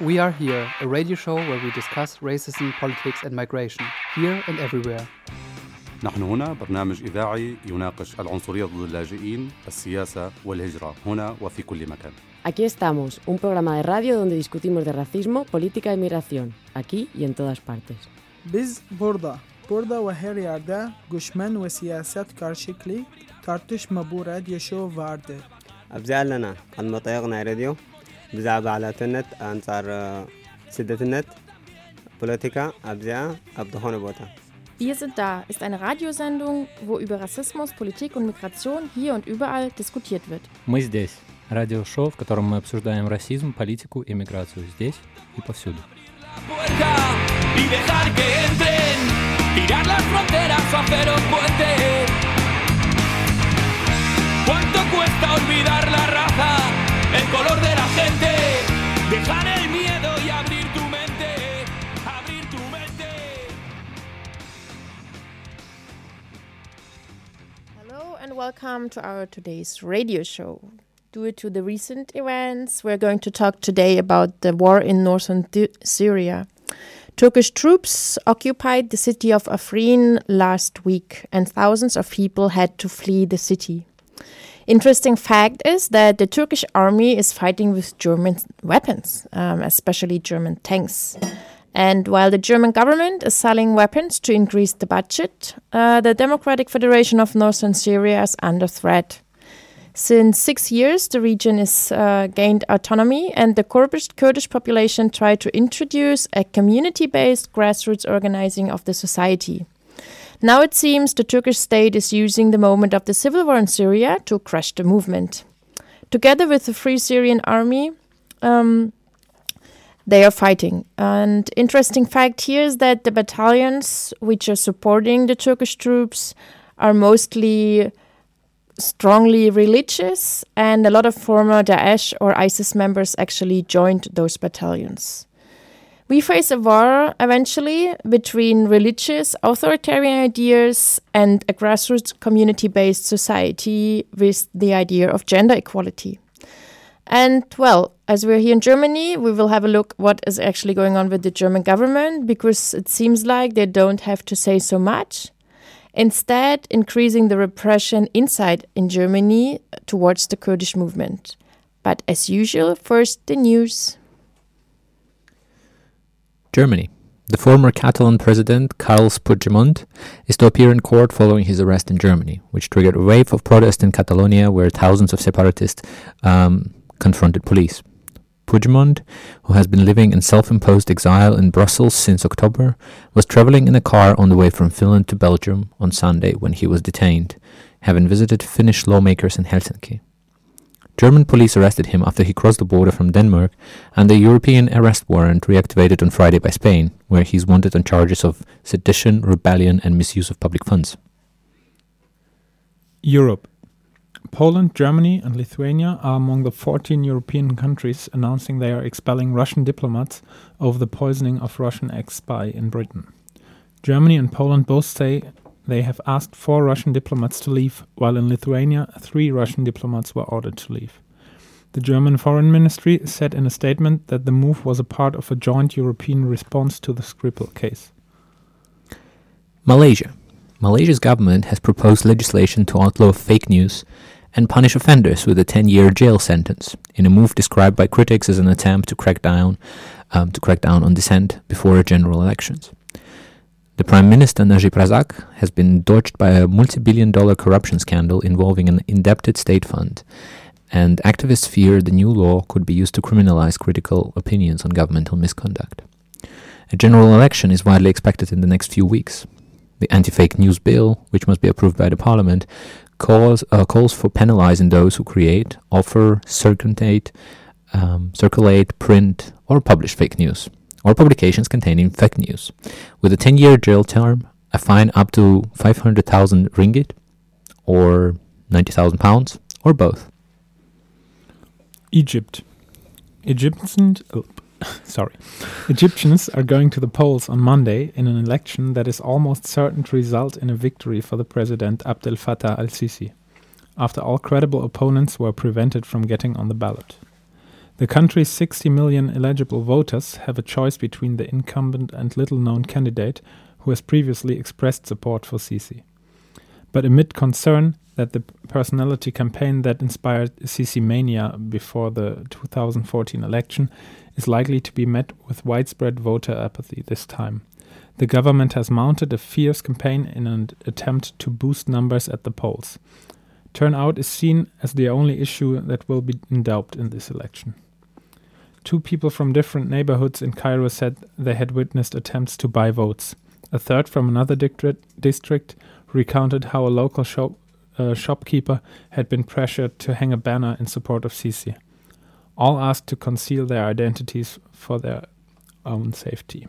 We Are Here, a radio show where we discuss racism, politics and migration, here and everywhere. نحن هنا برنامج إذاعي يناقش العنصرية ضد اللاجئين، السياسة والهجرة هنا وفي كل مكان. Aquí estamos, un programa de radio donde discutimos de racismo, política y migración, aquí y en todas partes. Biz burada, burada ve her yerde göçmen ve siyaset karşılıklı tartışma bu radyo show vardır. أبزع لنا المطيقنا راديو ብዛዕባ ዓላትነት ኣንጻር ስደትነት ፖለቲካ ኣብዚኣ ኣብ ዝኾነ ቦታ Wir sind da ist eine Radiosendung, wo über Rassismus, Politik und Migration hier und überall diskutiert wird. Мы здесь. Радиошоу, в котором мы обсуждаем расизм, политику и миграцию здесь и повсюду. y dejar que entren, tirar las fronteras o hacer un puente. ¿Cuánto cuesta olvidar la raza, El color de la gente? Dejar el miedo y abrir tu mente, abrir tu mente. Hello and welcome to our today's radio show. Due to the recent events, we're going to talk today about the war in northern Th- Syria. Turkish troops occupied the city of Afrin last week, and thousands of people had to flee the city. Interesting fact is that the Turkish army is fighting with German weapons, um, especially German tanks. And while the German government is selling weapons to increase the budget, uh, the Democratic Federation of Northern Syria is under threat. Since six years, the region has uh, gained autonomy, and the Kurdish, Kurdish population tried to introduce a community-based grassroots organizing of the society. Now it seems the Turkish state is using the moment of the civil war in Syria to crush the movement. Together with the Free Syrian Army, um, they are fighting. And interesting fact here is that the battalions which are supporting the Turkish troops are mostly strongly religious, and a lot of former Daesh or ISIS members actually joined those battalions. We face a war eventually between religious authoritarian ideas and a grassroots community based society with the idea of gender equality. And well, as we're here in Germany, we will have a look what is actually going on with the German government because it seems like they don't have to say so much. Instead, increasing the repression inside in Germany towards the Kurdish movement. But as usual, first the news. Germany. The former Catalan president, Carles Puigdemont, is to appear in court following his arrest in Germany, which triggered a wave of protest in Catalonia where thousands of separatists um, confronted police. Puigdemont, who has been living in self-imposed exile in Brussels since October, was traveling in a car on the way from Finland to Belgium on Sunday when he was detained, having visited Finnish lawmakers in Helsinki. German police arrested him after he crossed the border from Denmark, and the European arrest warrant reactivated on Friday by Spain, where he's wanted on charges of sedition, rebellion, and misuse of public funds. Europe. Poland, Germany, and Lithuania are among the 14 European countries announcing they are expelling Russian diplomats over the poisoning of Russian ex spy in Britain. Germany and Poland both say they have asked four Russian diplomats to leave, while in Lithuania, three Russian diplomats were ordered to leave. The German Foreign Ministry said in a statement that the move was a part of a joint European response to the Skripal case. Malaysia. Malaysia's government has proposed legislation to outlaw fake news and punish offenders with a 10-year jail sentence in a move described by critics as an attempt to crack down um, to crack down on dissent before general elections. The Prime Minister Najib Razak has been dodged by a multi-billion dollar corruption scandal involving an indebted state fund, and activists fear the new law could be used to criminalize critical opinions on governmental misconduct. A general election is widely expected in the next few weeks. The anti-fake news bill, which must be approved by the parliament, calls, uh, calls for penalizing those who create, offer, um, circulate, print, or publish fake news, or publications containing fake news, with a 10 year jail term, a fine up to 500,000 ringgit, or 90,000 pounds, or both. Egypt. Egyptians, oh, sorry, Egyptians are going to the polls on Monday in an election that is almost certain to result in a victory for the president Abdel Fattah al-Sisi, after all credible opponents were prevented from getting on the ballot. The country's 60 million eligible voters have a choice between the incumbent and little known candidate who has previously expressed support for Sisi. But amid concern that the personality campaign that inspired Sisi mania before the 2014 election is likely to be met with widespread voter apathy this time. The government has mounted a fierce campaign in an attempt to boost numbers at the polls. Turnout is seen as the only issue that will be in doubt in this election. Two people from different neighborhoods in Cairo said they had witnessed attempts to buy votes. A third from another district recounted how a local shop, uh, shopkeeper had been pressured to hang a banner in support of Sisi. All asked to conceal their identities for their own safety.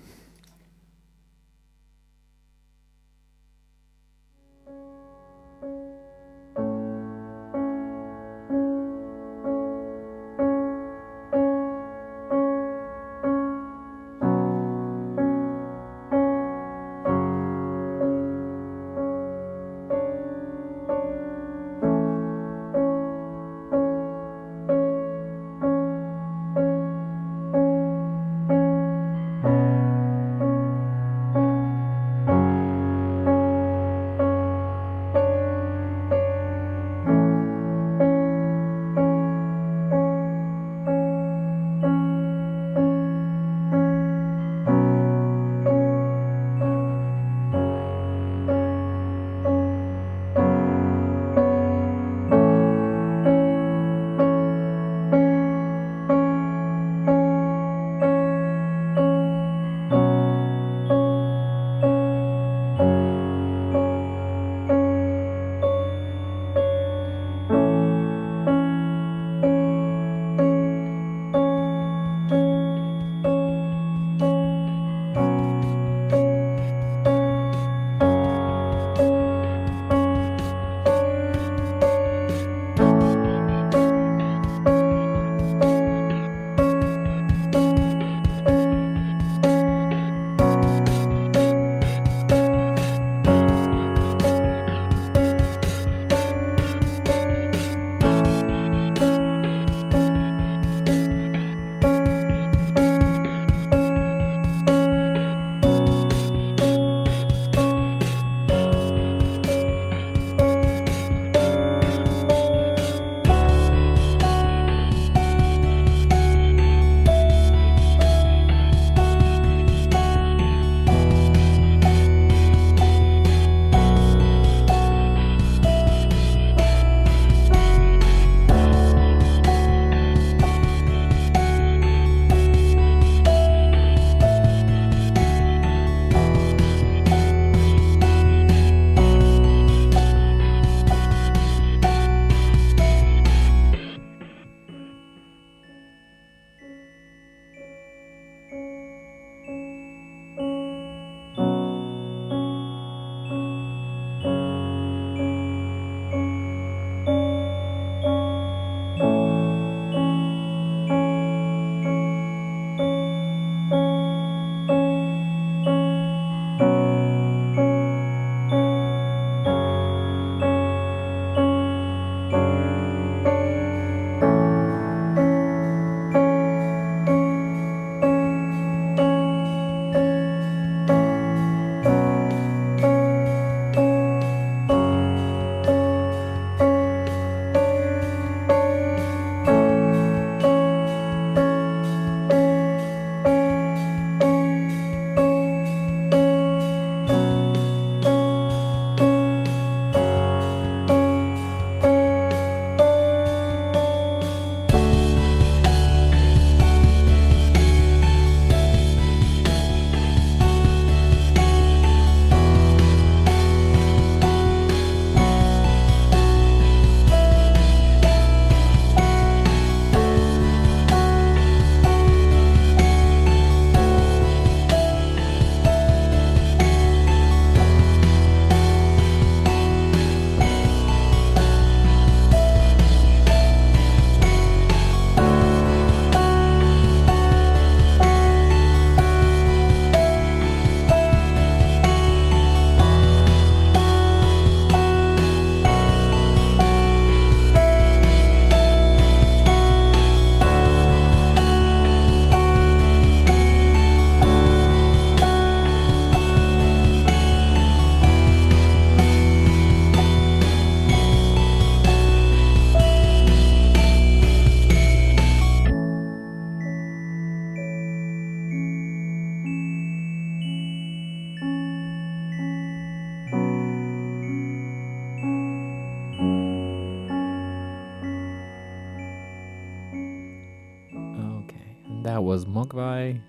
Mogwai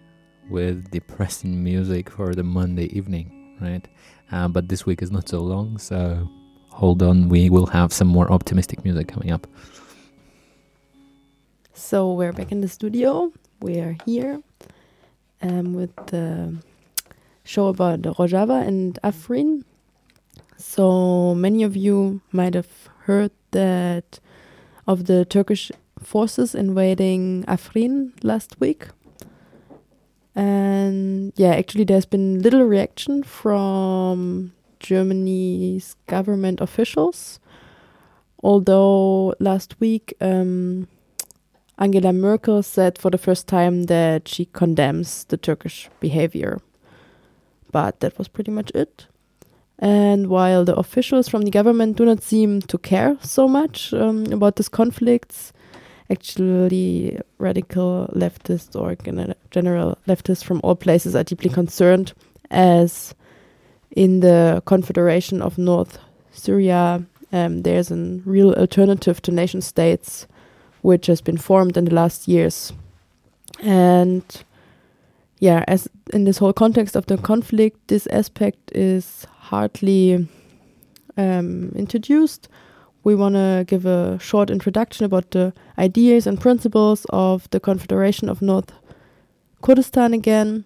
with depressing music for the Monday evening, right? Uh, but this week is not so long, so hold on. We will have some more optimistic music coming up. So we're back in the studio. We are here um, with the show about Rojava and Afrin. So many of you might have heard that of the Turkish forces invading Afrin last week. And yeah, actually, there's been little reaction from Germany's government officials. Although last week, um, Angela Merkel said for the first time that she condemns the Turkish behavior. But that was pretty much it. And while the officials from the government do not seem to care so much um, about these conflicts, actually, radical leftists or general leftists from all places are deeply concerned, as in the Confederation of North Syria, um, there's a real alternative to nation states which has been formed in the last years. And yeah, as in this whole context of the conflict, this aspect is hardly um, introduced. We want to give a short introduction about the ideas and principles of the Confederation of North Kurdistan again.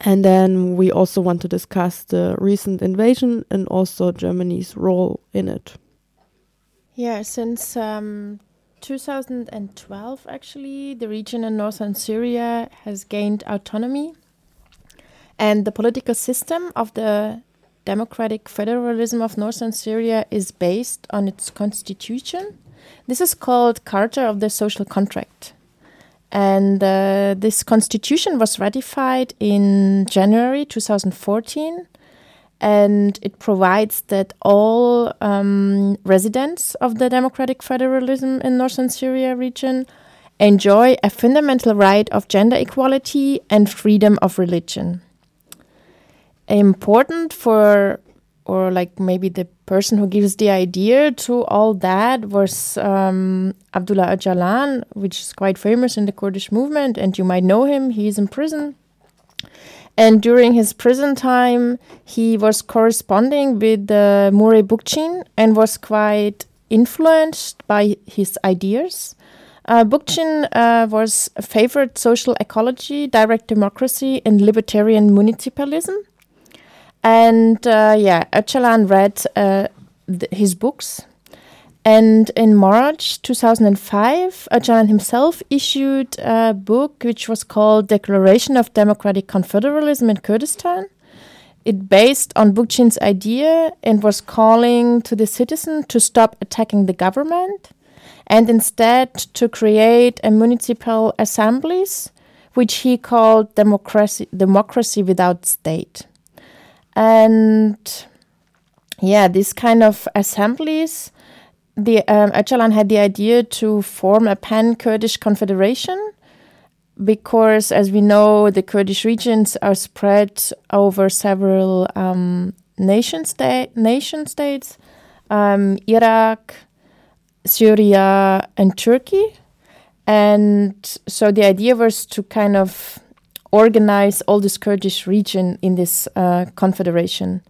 And then we also want to discuss the recent invasion and also Germany's role in it. Yeah, since um, 2012, actually, the region in northern Syria has gained autonomy. And the political system of the democratic federalism of northern Syria is based on its constitution. This is called Charter of the Social Contract. And uh, this constitution was ratified in January 2014 and it provides that all um, residents of the democratic federalism in northern Syria region enjoy a fundamental right of gender equality and freedom of religion. Important for, or like maybe the person who gives the idea to all that was um, Abdullah Öcalan, which is quite famous in the Kurdish movement, and you might know him. He's in prison and during his prison time, he was corresponding with uh, Murray Bookchin and was quite influenced by his ideas. Uh, Bookchin uh, was a favored social ecology, direct democracy, and libertarian municipalism. And uh, yeah, Öcalan read uh, his books and in March 2005, Öcalan himself issued a book which was called Declaration of Democratic Confederalism in Kurdistan. It based on Bookchin's idea and was calling to the citizen to stop attacking the government and instead to create a municipal assemblies, which he called democracy, democracy without state. And yeah, these kind of assemblies the um, Öcalan had the idea to form a pan-Kurdish confederation because, as we know, the Kurdish regions are spread over several um, nation, sta- nation states, um, Iraq, Syria, and Turkey. And so the idea was to kind of organize all this Kurdish region in this uh, confederation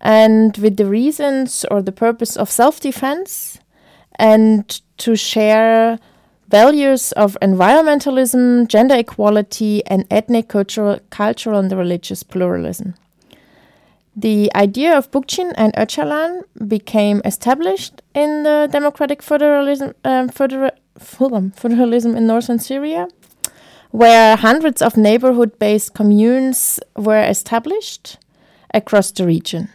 and with the reasons or the purpose of self defense and to share values of environmentalism, gender equality, and ethnic, cultural, cultural and religious pluralism. The idea of Bookchin and Öcalan became established in the democratic federalism, um, federa federalism in northern Syria, where hundreds of neighborhood based communes were established across the region.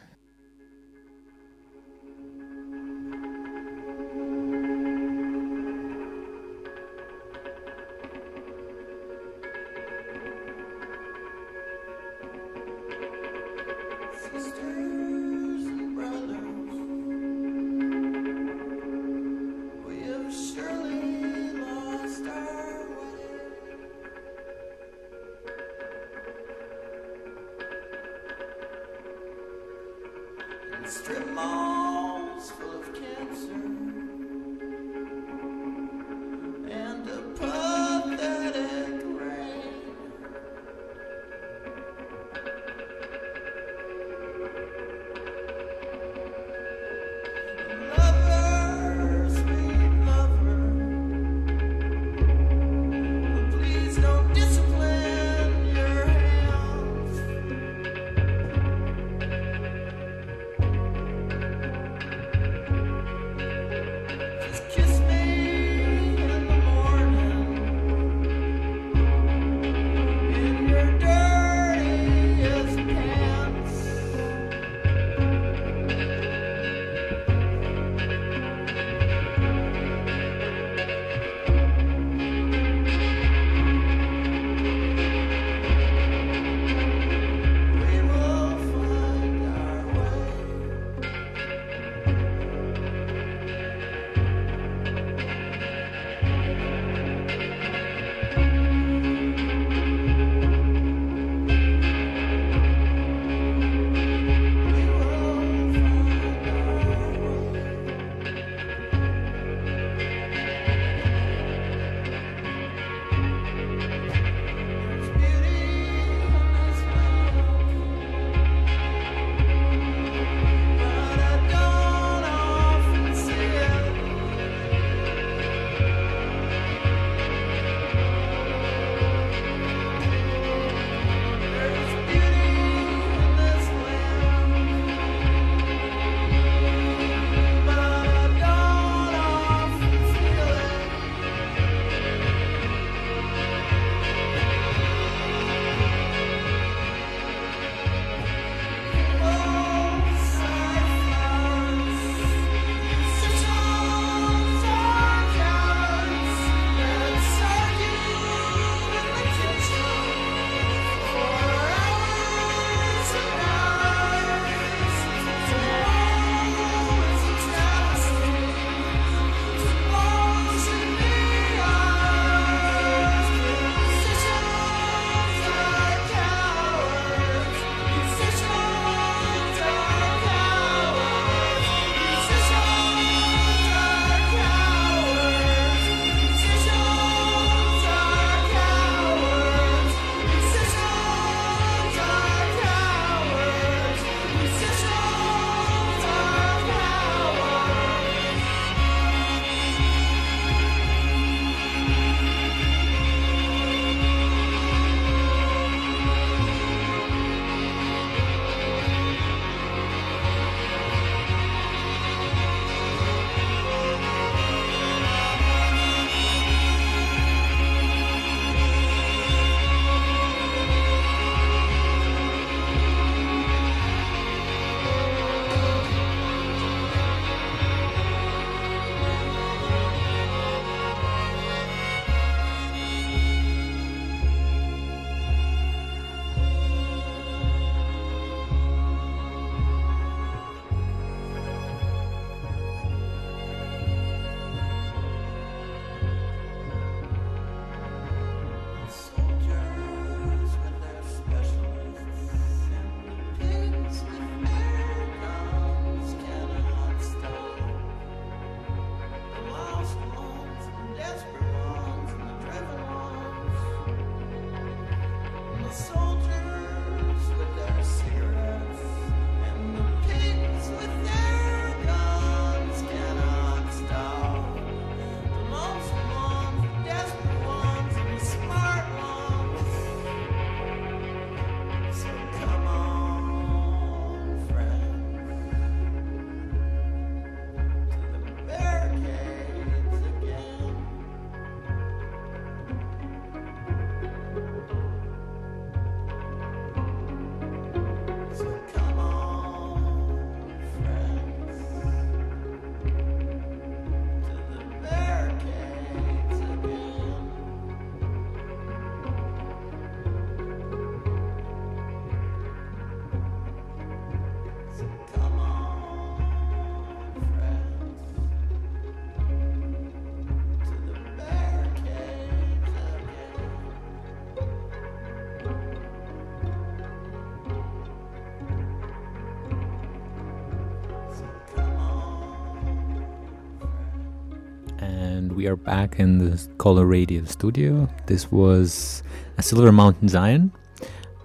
We are back in the Coloradio studio. This was a Silver Mountain Zion,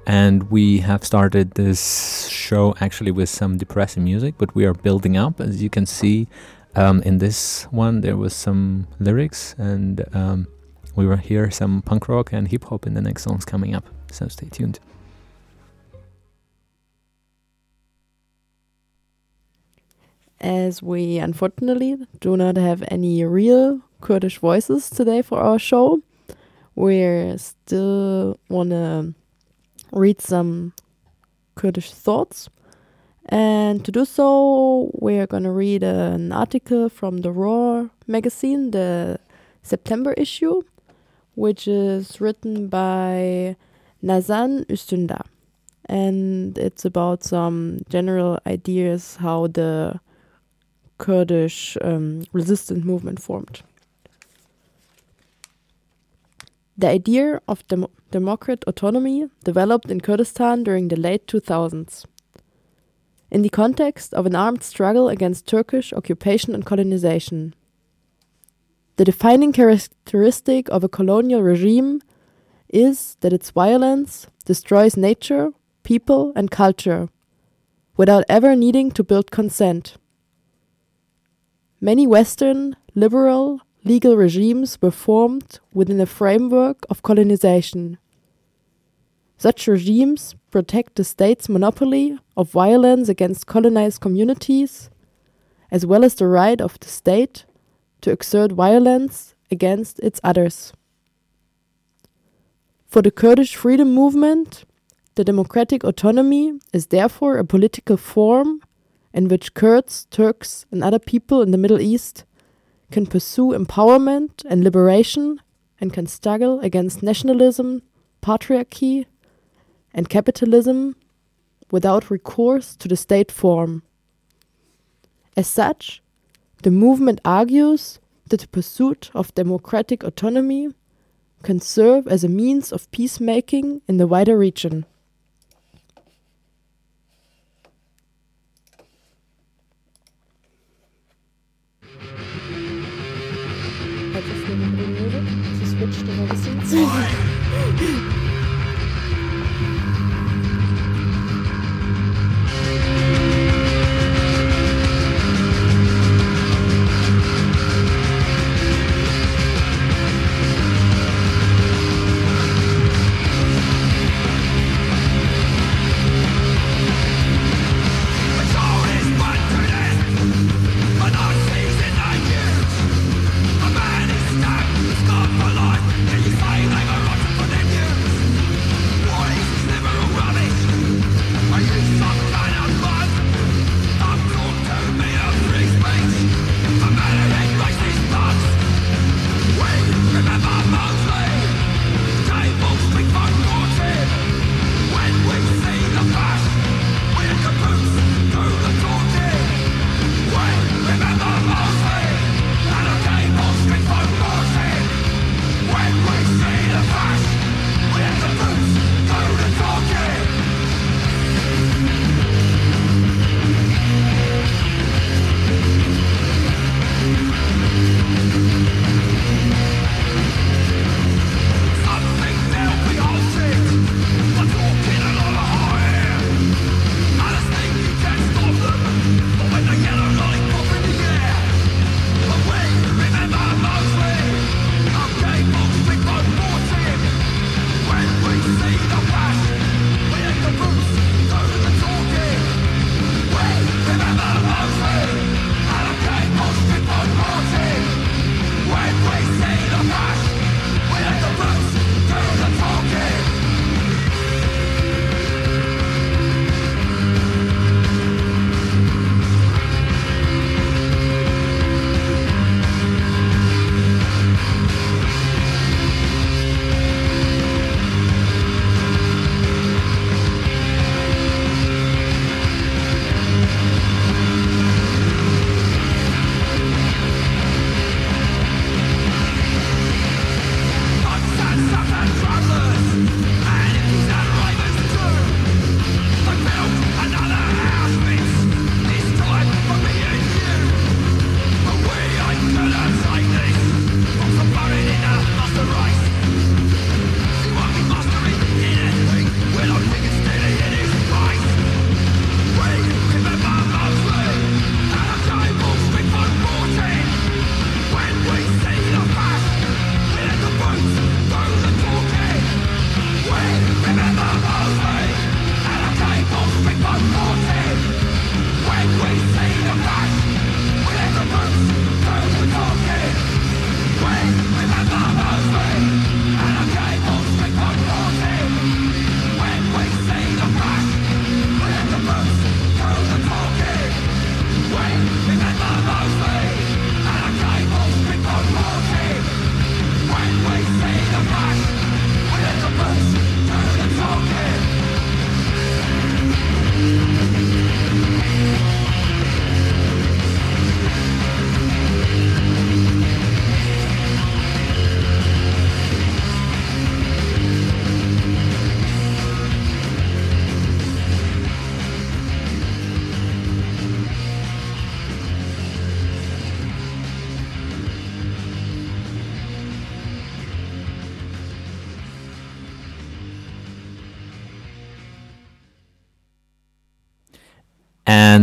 and we have started this show actually with some depressing music, but we are building up. As you can see, um, in this one there was some lyrics, and um, we will hear some punk rock and hip hop in the next songs coming up. So stay tuned. As we unfortunately do not have any real Kurdish voices today for our show, we still want to read some Kurdish thoughts. And to do so, we're going to read an article from the Roar magazine, the September issue, which is written by Nazan Üstündağ. And it's about some general ideas how the Kurdish um, resistance movement formed. The idea of dem democratic autonomy developed in Kurdistan during the late 2000s. In the context of an armed struggle against Turkish occupation and colonization. The defining characteristic of a colonial regime is that its violence destroys nature, people, and culture without ever needing to build consent. Many Western, liberal, legal regimes were formed within a framework of colonization. Such regimes protect the state's monopoly of violence against colonized communities, as well as the right of the state to exert violence against its others. For the Kurdish freedom movement, the democratic autonomy is therefore a political form in which Kurds, Turks, and other people in the Middle East can pursue empowerment and liberation and can struggle against nationalism, patriarchy, and capitalism without recourse to the state form. As such, the movement argues that the pursuit of democratic autonomy can serve as a means of peacemaking in the wider region. Magazines.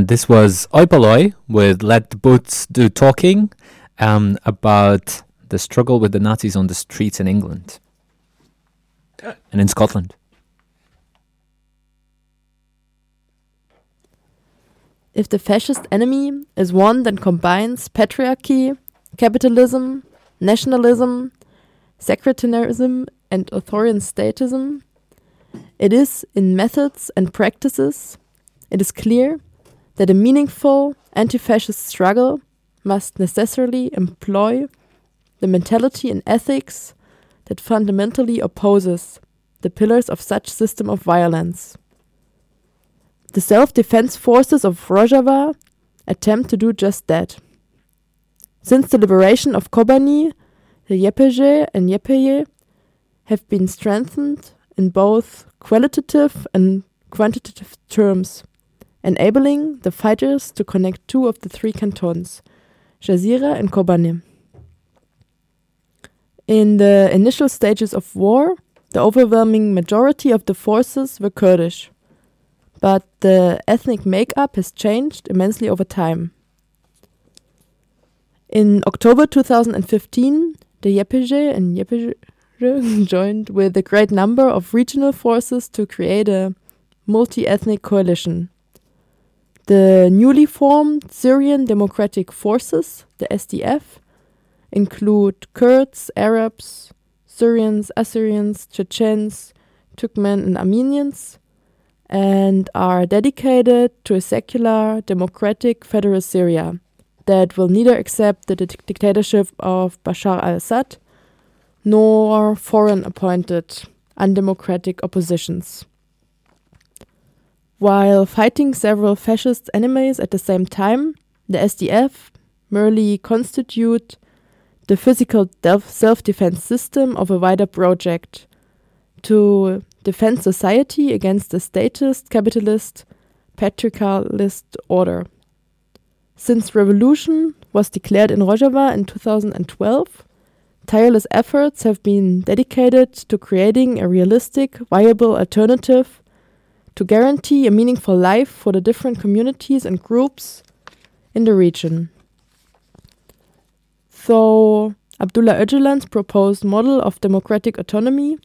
And this was Oi Polloi with Let the Boots Do Talking um, about the struggle with the Nazis on the streets in England. And in Scotland. If the fascist enemy is one that combines patriarchy, capitalism, nationalism, sectarianism, and authoritarian statism, it is in methods and practices, it is clear that a meaningful anti fascist struggle must necessarily employ the mentality and ethics that fundamentally opposes the pillars of such system of violence. The self-defense forces of Rojava attempt to do just that. Since the liberation of Kobani, the YPG and YPJ have been strengthened in both qualitative and quantitative terms, enabling the fighters to connect two of the three cantons, Jazira and Kobani. In the initial stages of war, the overwhelming majority of the forces were Kurdish, but the ethnic makeup has changed immensely over time. In October 2015, the YPG and YPG joined with a great number of regional forces to create a multi ethnic coalition. The newly formed Syrian Democratic Forces, the SDF, include Kurds, Arabs, Syrians, Assyrians, Chechens, Turkmen, and Armenians, and are dedicated to a secular, democratic federal Syria that will neither accept the dic- dictatorship of Bashar al Assad nor foreign appointed undemocratic oppositions. While fighting several fascist enemies at the same time, the SDF merely constitute the physical self defense system of a wider project to defend society against the statist, capitalist, patriarchalist order. Since revolution was declared in Rojava in 2012, tireless efforts have been dedicated to creating a realistic, viable alternative to guarantee a meaningful life for the different communities and groups in the region. So, Abdullah Öcalan's proposed model of democratic autonomy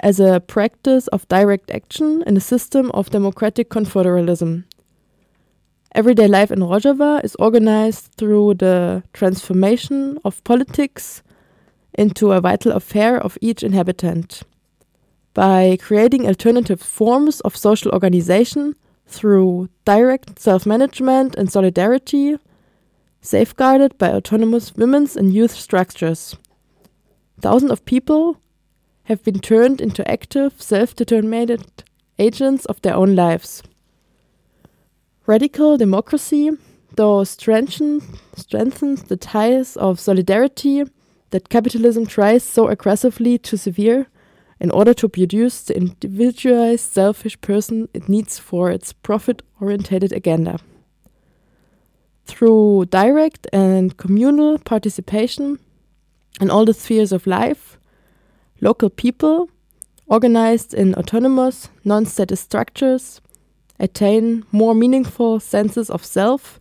as a practice of direct action in a system of democratic confederalism. Everyday life in Rojava is organized through the transformation of politics into a vital affair of each inhabitant. By creating alternative forms of social organization through direct self management and solidarity, safeguarded by autonomous women's and youth structures. Thousands of people have been turned into active, self determined agents of their own lives. Radical democracy, though, strengthen, strengthens the ties of solidarity that capitalism tries so aggressively to sever in order to produce the individualized, selfish person it needs for its profit oriented agenda. Through direct and communal participation in all the spheres of life, local people, organized in autonomous, non static structures, attain more meaningful senses of self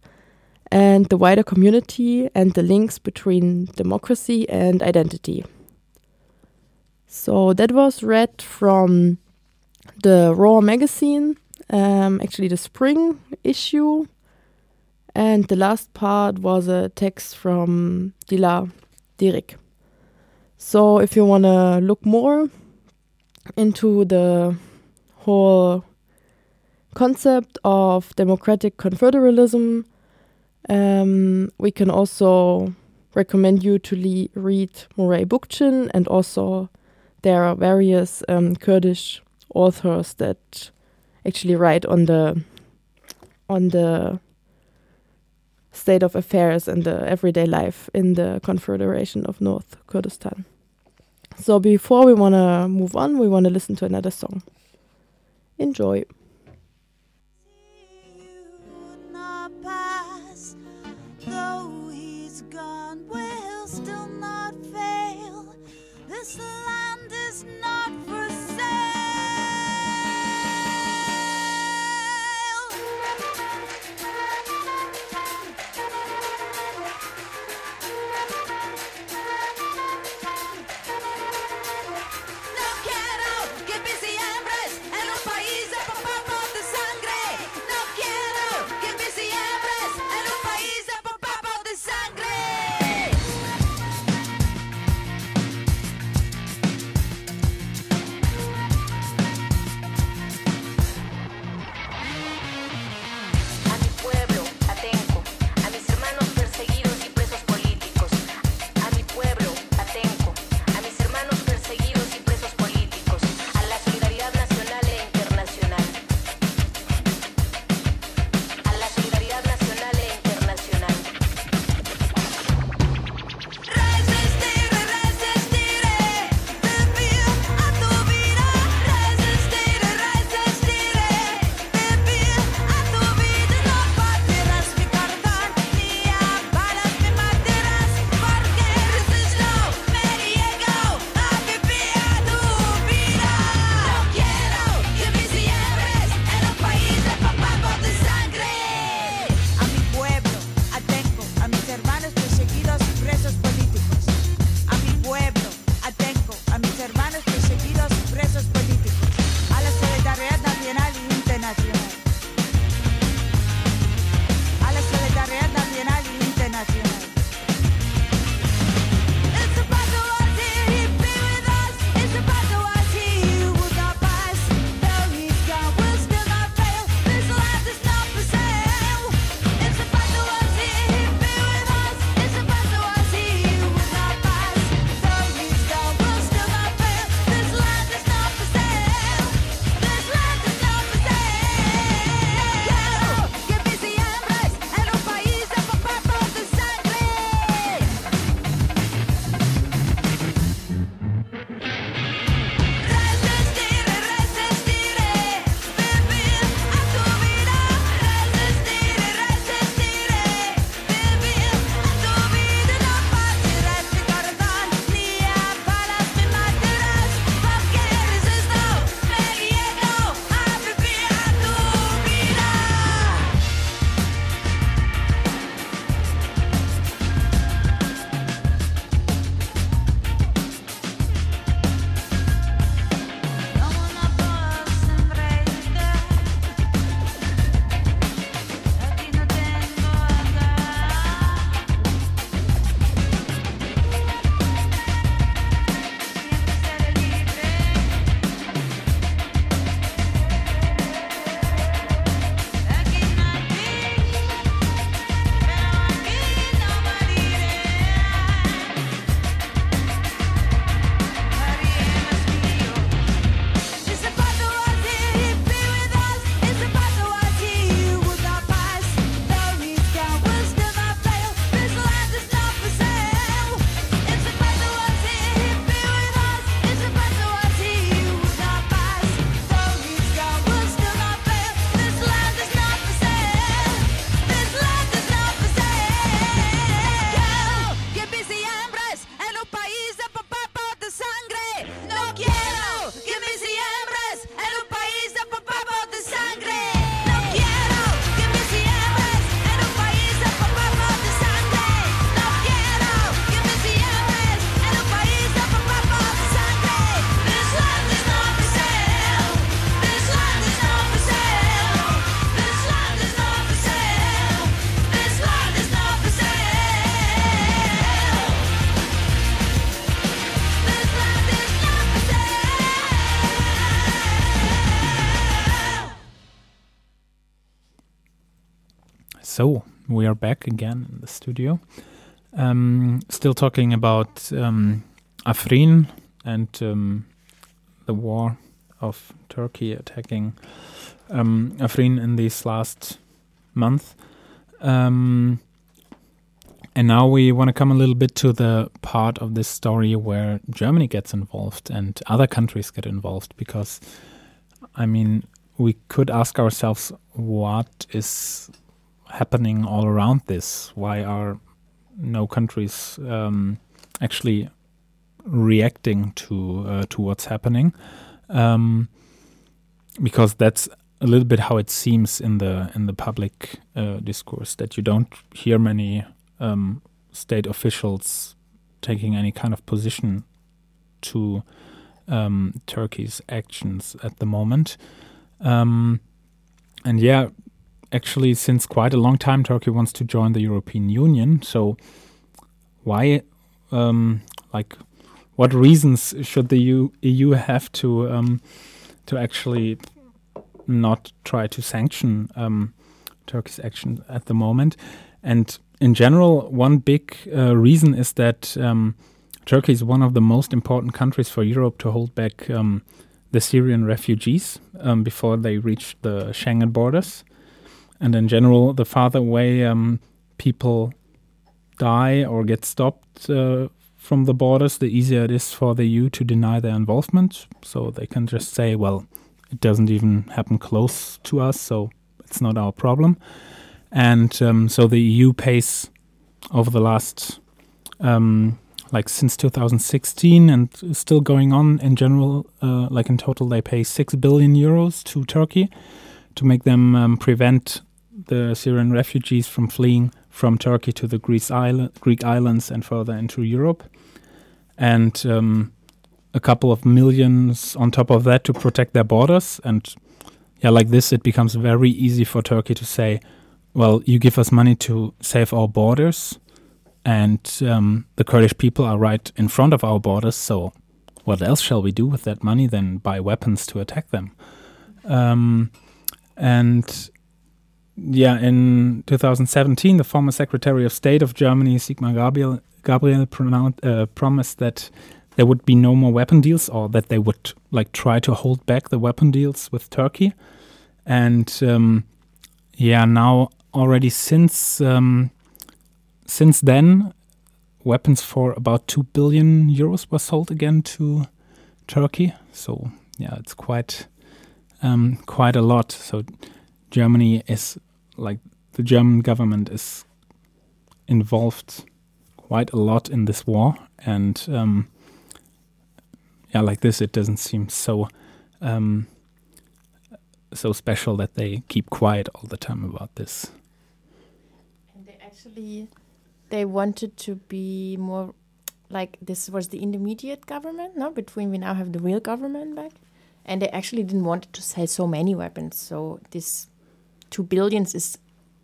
and the wider community and the links between democracy and identity. So that was read from the ROAR magazine, um, actually the spring issue, and the last part was a text from Dilar Dirik. So if you want to look more into the whole concept of democratic confederalism, um, we can also recommend you to read Murray Bookchin, and also there are various um, Kurdish authors that actually write on the on the state of affairs and the everyday life in the Confederation of North Kurdistan. So before we want to move on, we want to listen to another song. Enjoy. Though he's gone, we'll still not fail. This land we are back again in the studio. Um, still talking about um, Afrin and um, the war of Turkey attacking um, Afrin in these last month. Um, and now we want to come a little bit to the part of this story where Germany gets involved and other countries get involved because, I mean, we could ask ourselves what is happening all around this? Why are no countries um, actually reacting to uh, to what's happening? Um, because that's a little bit how it seems in the in the public uh, discourse that you don't hear many um, state officials taking any kind of position to um, Turkey's actions at the moment. Um, and yeah, actually, since quite a long time, Turkey wants to join the European Union. So, why, um, like, what reasons should the EU, have to um, to actually not try to sanction um, Turkey's action at the moment? And in general, one big uh, reason is that um, Turkey is one of the most important countries for Europe to hold back um, the Syrian refugees um, before they reach the Schengen borders. And in general, the farther away um, people die or get stopped uh, from the borders, the easier it is for the EU to deny their involvement. So they can just say, well, it doesn't even happen close to us, so it's not our problem. And um, so the EU pays over the last, um, like since 2016, and still going on in general, uh, like in total, they pay 6 billion euros to Turkey to make them um, prevent the Syrian refugees from fleeing from Turkey to the island, Greek islands and further into Europe. And um, a couple of millions on top of that to protect their borders. And yeah, like this, it becomes very easy for Turkey to say, well, you give us money to save our borders, and um, the Kurdish people are right in front of our borders. So, what else shall we do with that money than buy weapons to attack them? Um, and yeah, in 2017, the former Secretary of State of Germany, Sigmar Gabriel, Gabriel uh, promised that there would be no more weapon deals, or that they would like try to hold back the weapon deals with Turkey. And um, yeah, now already since um, since then, weapons for about two billion euros were sold again to Turkey. So yeah, it's quite um, quite a lot. So Germany is like the German government is involved quite a lot in this war, and um, yeah, like this, it doesn't seem so um, so special that they keep quiet all the time about this. And they actually they wanted to be more like this was the intermediate government, no? Between we now have the real government back, and they actually didn't want to sell so many weapons. So this two billions is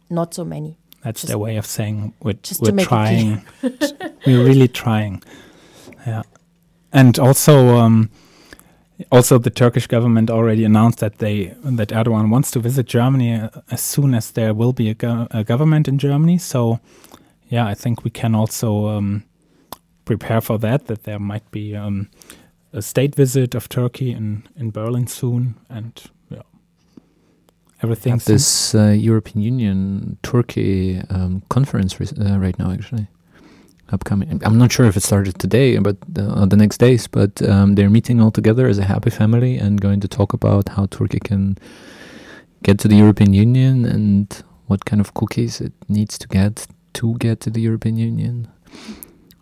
not so many. That's Just- their way of saying we're, just we're trying. we're really trying. Yeah, and also, um, also the Turkish government already announced that they that Erdogan wants to visit Germany uh, as soon as there will be a, go- a government in Germany. So, yeah, I think we can also um, prepare for that. That there might be um, a state visit of Turkey in in Berlin soon, and everything. Have this uh, European Union Turkey um, conference re- uh, right now, actually upcoming. I'm not sure if it started today, but uh, the next days. But um, they're meeting all together as a happy family and going to talk about how Turkey can get to the European Union and what kind of cookies it needs to get to get to the European Union.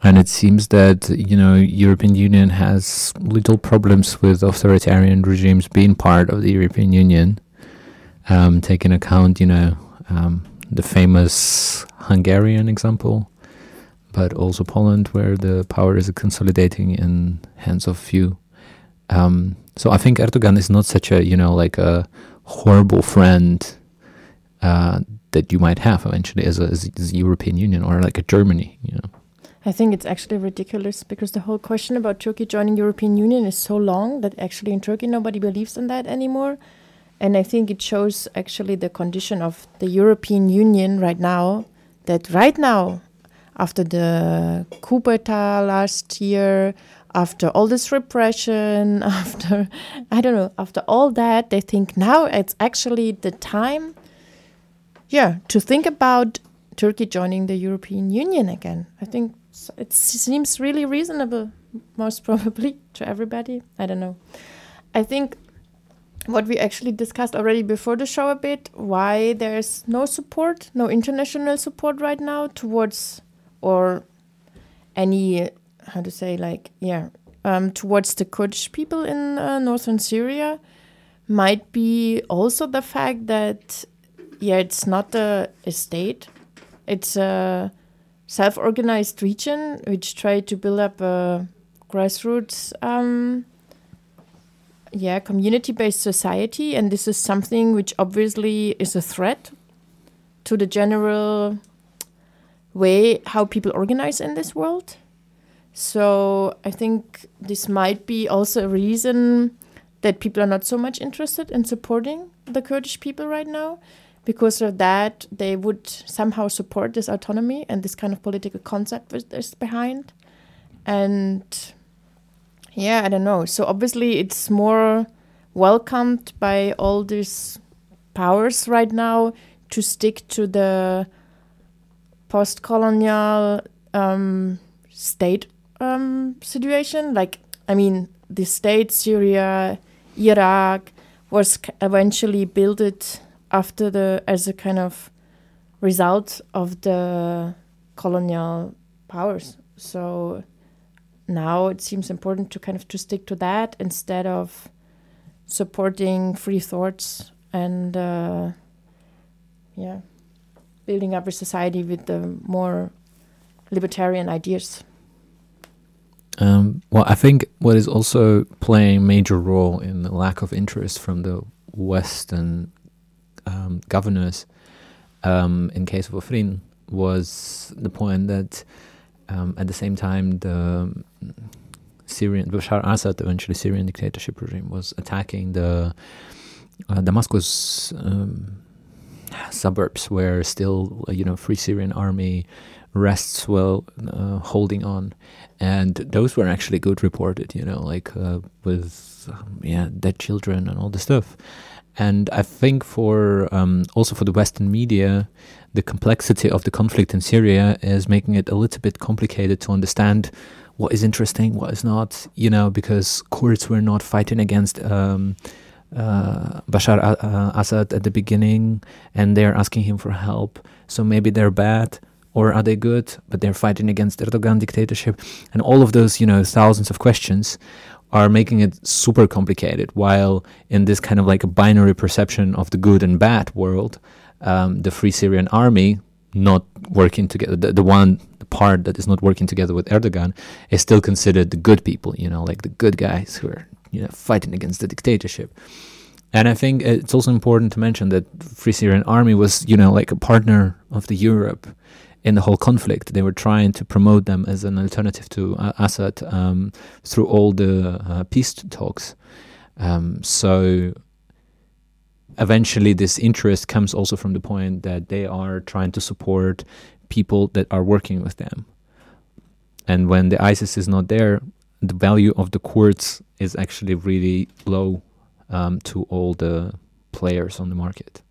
And it seems that you know European Union has little problems with authoritarian regimes being part of the European Union um, take in account, you know, um, the famous Hungarian example, but also Poland, where the power is consolidating in hands of few. Um, so I think Erdogan is not such a, you know, like a horrible friend uh, that you might have eventually as a, as a European Union or like a Germany, you know. I think it's actually ridiculous because the whole question about Turkey joining European Union is so long that actually in Turkey nobody believes in that anymore. And I think it shows actually the condition of the European Union right now that right now after the coup d'etat last year, after all this repression, after I don't know, after all that, they think now it's actually the time yeah, to think about Turkey joining the European Union again. I think it seems really reasonable, most probably to everybody. I don't know. I think what we actually discussed already before the show a bit why there's no support, no international support right now towards or any how to say like yeah um, towards the Kurdish people in uh, northern Syria might be also the fact that yeah it's not a, a state it's a self-organized region which tried to build up a grassroots um, yeah community-based society and this is something which obviously is a threat to the general way how people organize in this world. So i think this might be also a reason that people are not so much interested in supporting the kurdish people right now because of that they would somehow support this autonomy and this kind of political concept which is behind. And yeah i don't know. So obviously it's more welcomed by all these powers right now to stick to the post-colonial um, state um, situation. Like i mean the state syria iraq was eventually built after the as a kind of result of the colonial powers. So now it seems important to kind of to stick to that instead of supporting free thoughts and uh, yeah building up a society with the more libertarian ideas. Um, well, I think what is also playing a major role in the lack of interest from the Western um, governors um, in case of Afrin was the point that um, at the same time the Syrian Bashar Assad, eventually Syrian dictatorship regime, was attacking the uh, Damascus um, suburbs where still uh, you know Free Syrian Army rests well uh, holding on. And those were actually good reported you know like uh, with um, yeah dead children and all the stuff. And I think for um, also for the Western media, the complexity of the conflict in Syria is making it a little bit complicated to understand what is interesting, what is not. You know, because Kurds were not fighting against um, uh, Bashar uh, Assad at the beginning, and they're asking him for help. So maybe they're bad, or are they good? But they're fighting against Erdogan dictatorship, and all of those, you know, thousands of questions are making it super complicated. While in this kind of like a binary perception of the good and bad world, um, the Free Syrian Army not working together, the, the one part that is not working together with Erdogan is still considered the good people, you know, like the good guys who are you know fighting against the dictatorship. And I think it's also important to mention that Free Syrian Army was, you know, like a partner of the Europe in the whole conflict. They were trying to promote them as an alternative to uh, Assad um, through all the uh, peace talks. Um, so eventually, this interest comes also from the point that they are trying to support people that are working with them. And when the ISIS is not there, the value of the Kurds is actually really low um, to all the players on the market.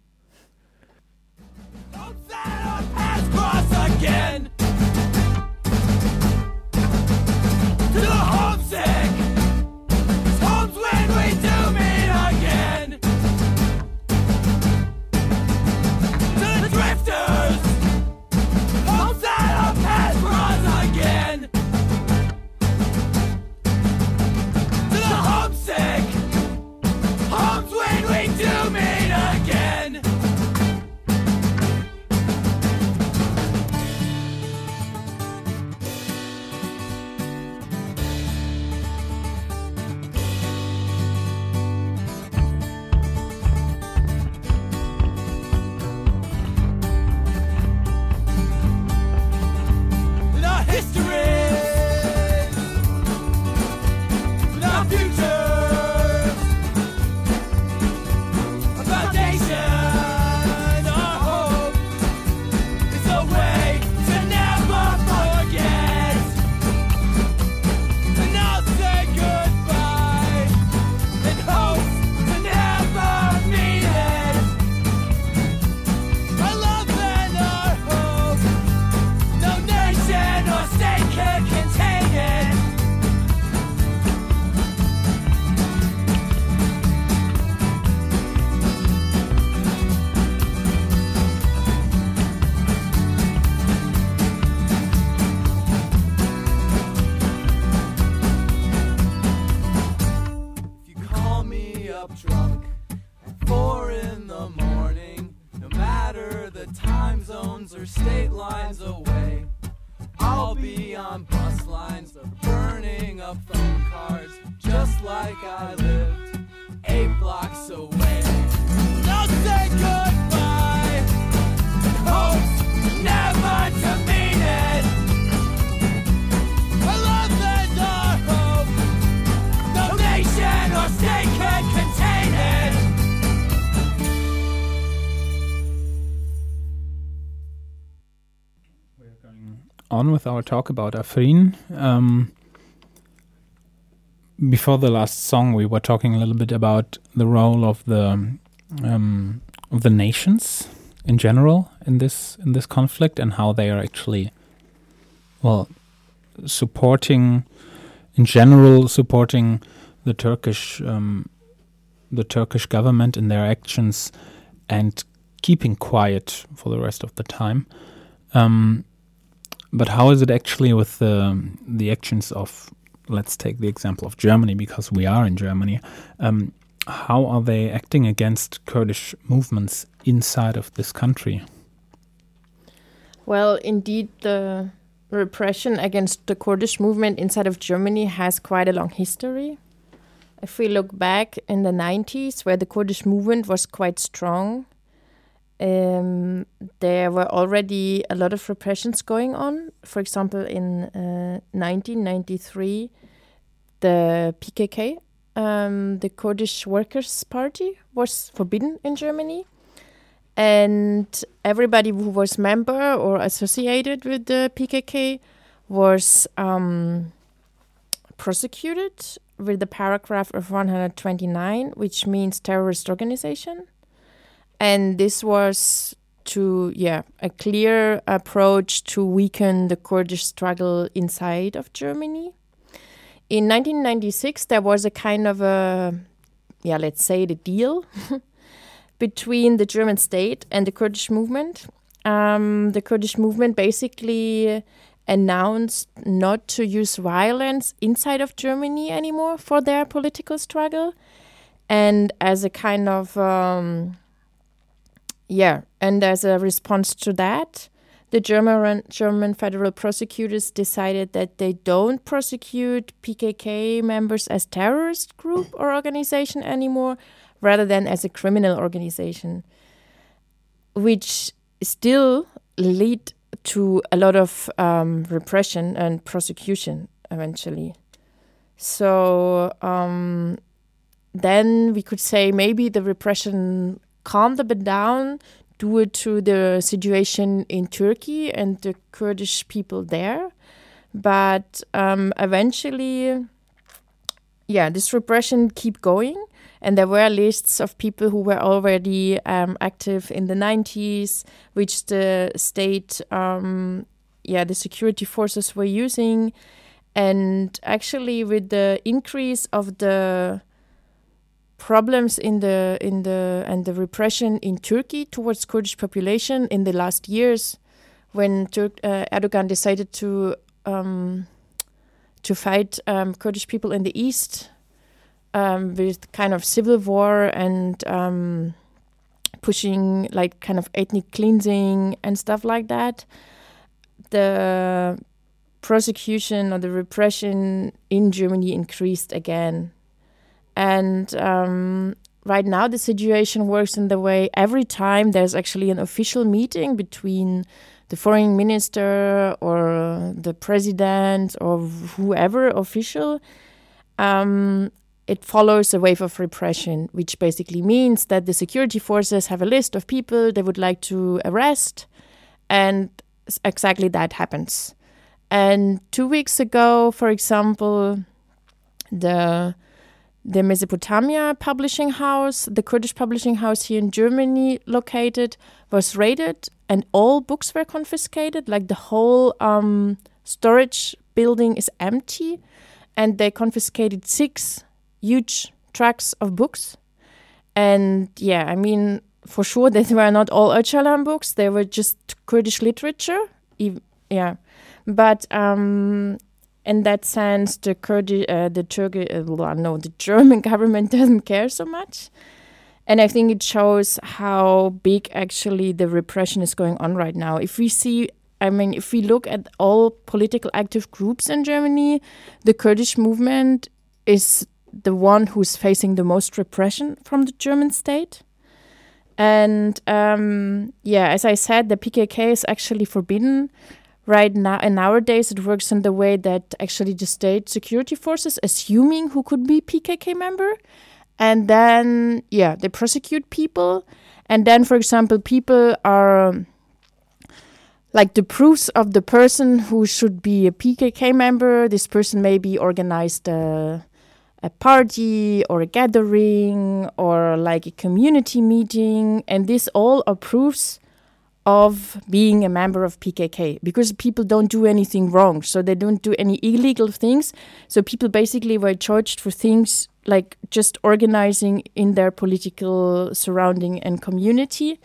On with our talk about Afrin. Um, before the last song, we were talking a little bit about the role of the um, of the nations in general in this in this conflict and how they are actually, well, supporting, in general, supporting the Turkish um, the Turkish government in their actions and keeping quiet for the rest of the time. Um, but how is it actually with the the actions of let's take the example of Germany because we are in Germany. Um, how are they acting against Kurdish movements inside of this country? Well, indeed, the repression against the Kurdish movement inside of Germany has quite a long history. if we look back in the 90s, where the Kurdish movement was quite strong, um, there were already a lot of repressions going on. For example, in uh, 1993, the PKK, um, the Kurdish Workers' Party, was forbidden in Germany. And everybody who was member or associated with the PKK was um, prosecuted with the paragraph of 129, which means terrorist organization. And this was to, yeah, a clear approach to weaken the Kurdish struggle inside of Germany. In 1996, there was a kind of a, yeah, let's say the deal between the German state and the Kurdish movement. Um, the Kurdish movement basically announced not to use violence inside of Germany anymore for their political struggle. And as a kind of, um, yeah, and as a response to that, the German German federal prosecutors decided that they don't prosecute PKK members as terrorist group or organization anymore, rather than as a criminal organization, which still lead to a lot of um, repression and prosecution eventually. So um, then we could say maybe the repression a bit down due to the situation in Turkey and the Kurdish people there. But um, eventually, yeah, this repression keep going, and there were lists of people who were already um, active in the 90s, which the state, um, yeah, the security forces were using. And actually, with the increase of the problems in the in the and the repression in Turkey towards Kurdish population in the last years, when Turk, uh, Erdogan decided to um, to fight um, Kurdish people in the east um, with kind of civil war and um, pushing like kind of ethnic cleansing and stuff like that, the prosecution or the repression in Germany increased again. And um, right now, the situation works in the way every time there's actually an official meeting between the foreign minister or the president or whoever official, um, it follows a wave of repression, which basically means that the security forces have a list of people they would like to arrest, and exactly that happens. And two weeks ago, for example, the the Mesopotamia publishing house, the Kurdish publishing house here in Germany, located, was raided, and all books were confiscated. Like the whole um, storage building is empty, and they confiscated six huge trucks of books. And yeah, I mean, for sure, they were not all Öcalan books; they were just Kurdish literature. Yeah, but um, in that sense, the Kurdish, uh, the Turkish, uh, no, the German government doesn't care so much, and I think it shows how big actually the repression is going on right now. If we see, I mean, if we look at all political active groups in Germany, the Kurdish movement is the one who's facing the most repression from the German state. And um, yeah, as I said, the PKK is actually forbidden right now. And nowadays, it works in the way that actually the state security forces, assuming who could be PKK member, and then yeah, they prosecute people. And then, for example, people are um, like the proofs of the person who should be a PKK member. This person maybe organized a, a party or a gathering or like a community meeting, and this all are proofs of being a member of PKK because people don't do anything wrong, so they don't do any illegal things. So people basically were charged for things like just organizing in their political surrounding and community.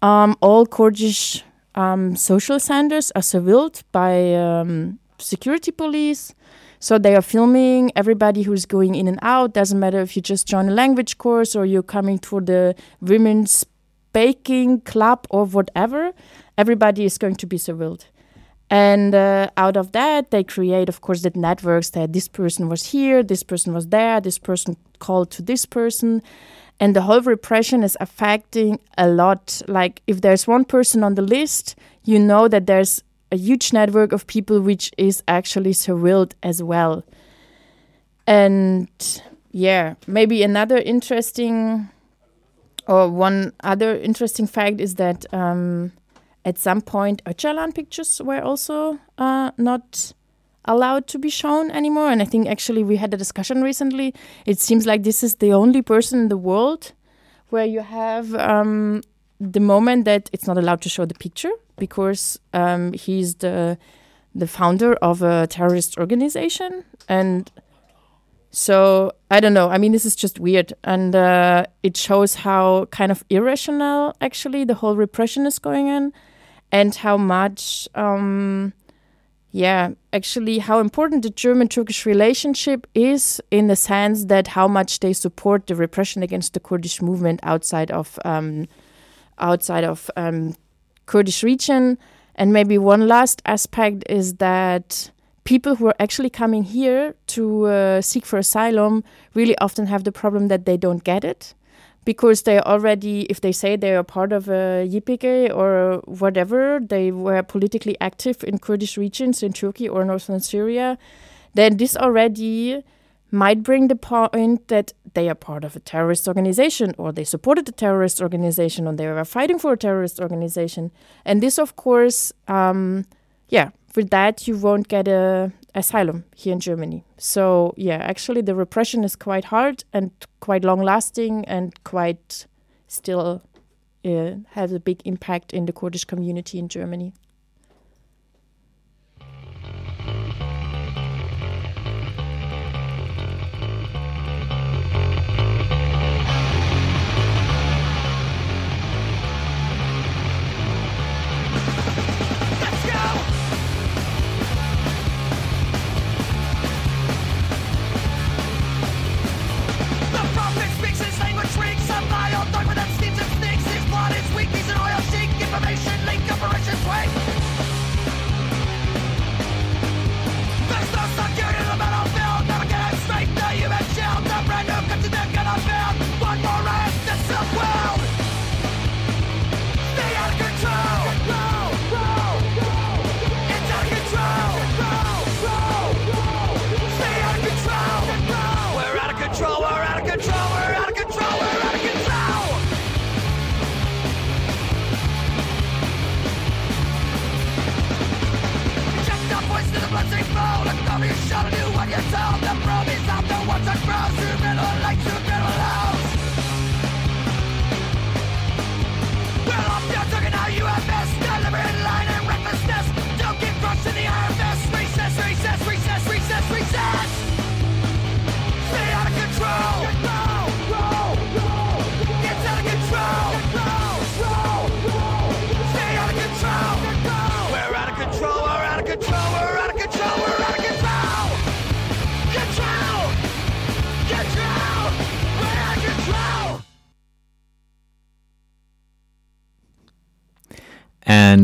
Um, all Kurdish um, social centers are surveilled by um, security police. So they are filming everybody who's going in and out. Doesn't matter if you just join a language course or you're coming to the women's baking club or whatever. Everybody is going to be surveilled. And uh, out of that, they create, of course, the networks that this person was here, this person was there, this person called to this person. And the whole repression is affecting a lot. Like, if there's one person on the list, you know that there's a huge network of people which is actually surveilled as well. And yeah, maybe another interesting or one other interesting fact is that um, at some point Öcalan pictures were also uh, not allowed to be shown anymore. And I think actually we had a discussion recently. It seems like this is the only person in the world where you have um, the moment that it's not allowed to show the picture because um, he's the the founder of a terrorist organization and so I don't know. I mean, this is just weird, and uh, it shows how kind of irrational actually the whole repression is going in, and how much, um, yeah, actually how important the German-Turkish relationship is in the sense that how much they support the repression against the Kurdish movement outside of um, outside of um, Kurdish region. And maybe one last aspect is that people who are actually coming here to uh, seek for asylum really often have the problem that they don't get it because they already, if they say they are part of a YPG or whatever, they were politically active in Kurdish regions in Turkey or northern Syria, then this already might bring the point that they are part of a terrorist organization or they supported a terrorist organization or they were fighting for a terrorist organization. And this, of course, um, yeah, with that you won't get a asylum here in Germany. So yeah, actually the repression is quite hard and quite long lasting and quite still uh, has a big impact in the Kurdish community in Germany. There,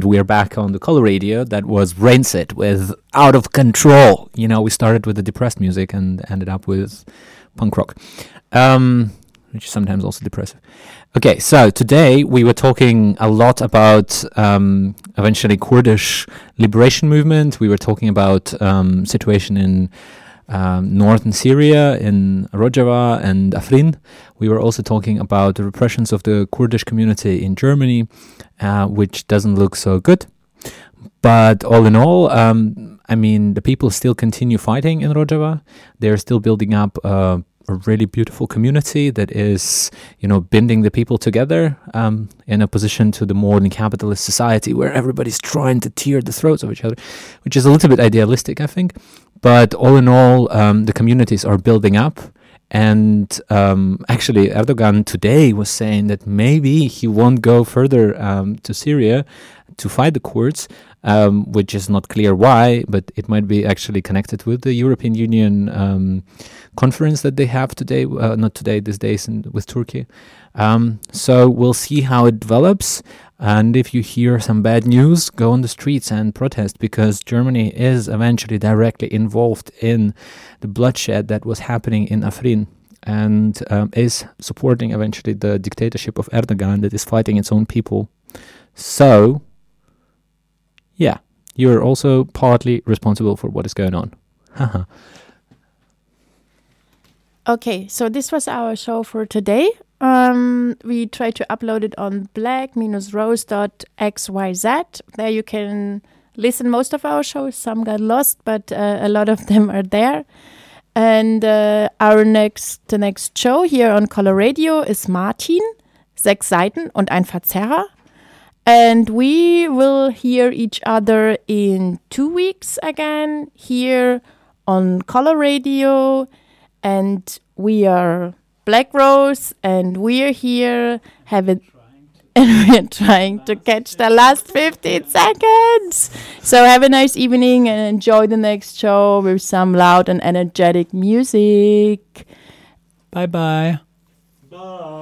we are back on the Coloradio. That was Rancid with Out of Control. You know, we started with the depressed music and ended up with punk rock, um, which is sometimes also depressive. Okay, so today we were talking a lot about um, eventually Kurdish liberation movement. We were talking about um, situation in um, northern Syria, in Rojava and Afrin. We were also talking about the repressions of the Kurdish community in Germany, uh, which doesn't look so good. But all in all, um, I mean, the people still continue fighting in Rojava. They're still building up uh, a really beautiful community that is, you know, binding the people together um, in opposition to the modern capitalist society where everybody's trying to tear the throats of each other, which is a little bit idealistic, I think. But all in all, um, the communities are building up. And um, actually, Erdogan today was saying that maybe he won't go further um, to Syria to fight the Kurds, um, which is not clear why, but it might be actually connected with the European Union um, conference that they have today, uh, not today, these days, in, with Turkey. Um, so we'll see how it develops. And if you hear some bad news, go on the streets and protest because Germany is eventually directly involved in the bloodshed that was happening in Afrin and um, is supporting eventually the dictatorship of Erdogan that is fighting its own people. So, yeah, you're also partly responsible for what is going on. Okay, so this was our show for today. Um, we try to upload it on black-rose.xyz. There you can listen most of our shows. Some got lost, but uh, a lot of them are there. And uh, our next the next show here on Coloradio is Martin, sechs Seiten und ein Verzerrer. And we will hear each other in two weeks again here on Coloradio. And we are Black Rose, and we're here having. And we're trying to catch the last 15 seconds. So have a nice evening and enjoy the next show with some loud and energetic music. Bye bye. Bye.